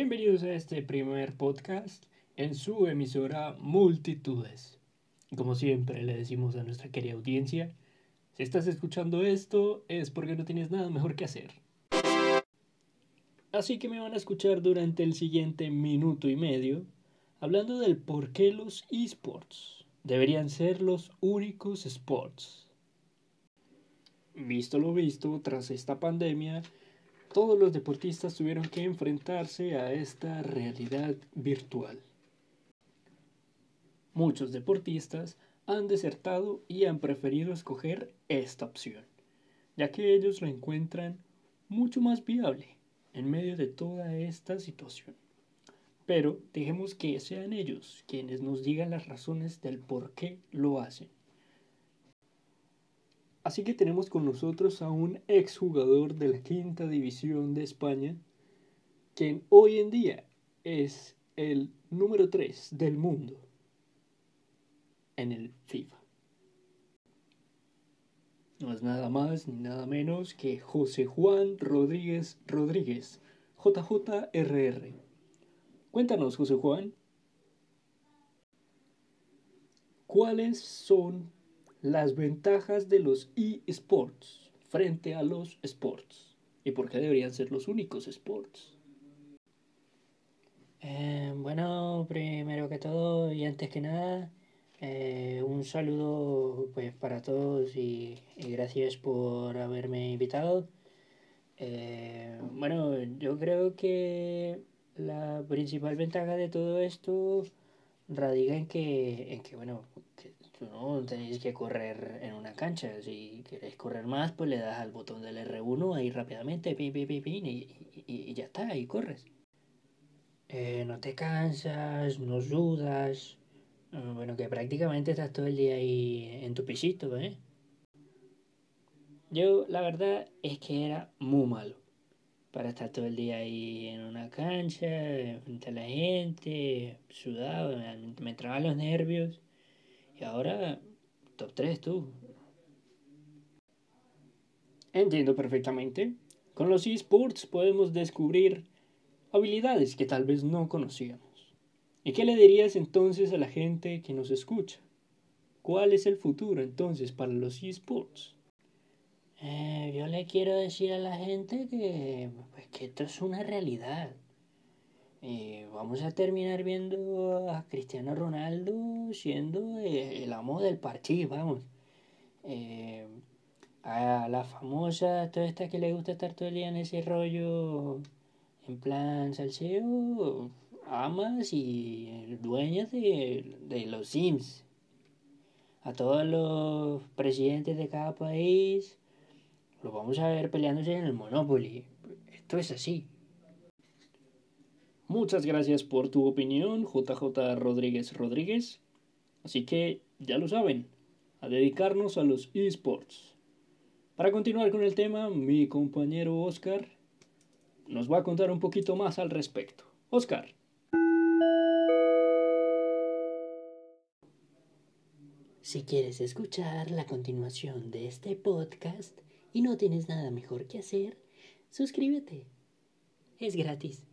Bienvenidos a este primer podcast en su emisora Multitudes. Como siempre le decimos a nuestra querida audiencia, si estás escuchando esto es porque no tienes nada mejor que hacer. Así que me van a escuchar durante el siguiente minuto y medio hablando del por qué los esports deberían ser los únicos sports. Visto lo visto, tras esta pandemia, todos los deportistas tuvieron que enfrentarse a esta realidad virtual. Muchos deportistas han desertado y han preferido escoger esta opción, ya que ellos lo encuentran mucho más viable en medio de toda esta situación. Pero dejemos que sean ellos quienes nos digan las razones del por qué lo hacen. Así que tenemos con nosotros a un exjugador de la quinta división de España, quien hoy en día es el número 3 del mundo en el FIFA. No es nada más ni nada menos que José Juan Rodríguez Rodríguez, JJRR. Cuéntanos, José Juan, ¿cuáles son las ventajas de los eSports frente a los sports? ¿Y por qué deberían ser los únicos sports? Eh, bueno, primero que todo y antes que nada, eh, un saludo pues para todos y, gracias por haberme invitado. Eh, bueno, yo creo que la principal ventaja de todo esto radica en que, en que bueno, que no tenéis que correr en una cancha. Si queréis correr más, pues le das al botón del R1 ahí rápidamente, pin, pin, pin, y, y, ya está, y corres. Eh, no te cansas, no sudas, Ah, bueno, que prácticamente estás todo el día ahí en tu pisito, ¿eh? Yo, la verdad, es que era muy malo para estar todo el día ahí en una cancha, frente a la gente, sudado, me, entraban los nervios. Y ahora, top 3 tú. Entiendo perfectamente. Con los esports podemos descubrir habilidades que tal vez no conocíamos. ¿Y qué le dirías entonces a la gente que nos escucha? ¿Cuál es el futuro entonces para los esports? Eh, yo le quiero decir a la gente que, pues, que esto es una realidad. Y vamos a terminar viendo a Cristiano Ronaldo siendo el amo del partido, vamos. Eh, a la famosa, toda esta que le gusta estar todo el día en ese rollo, en plan salseo, amas y dueñas de, de los Sims. A todos los presidentes de cada país los vamos a ver peleándose en el Monopoly. Esto es así. Muchas gracias por tu opinión, JJ Rodríguez Rodríguez. Así que ya lo saben, a dedicarnos a los esports. Para continuar con el tema, mi compañero Oscar nos va a contar un poquito más al respecto. Oscar. Si quieres escuchar la continuación de este podcast y no tienes nada mejor que hacer, suscríbete. Es gratis.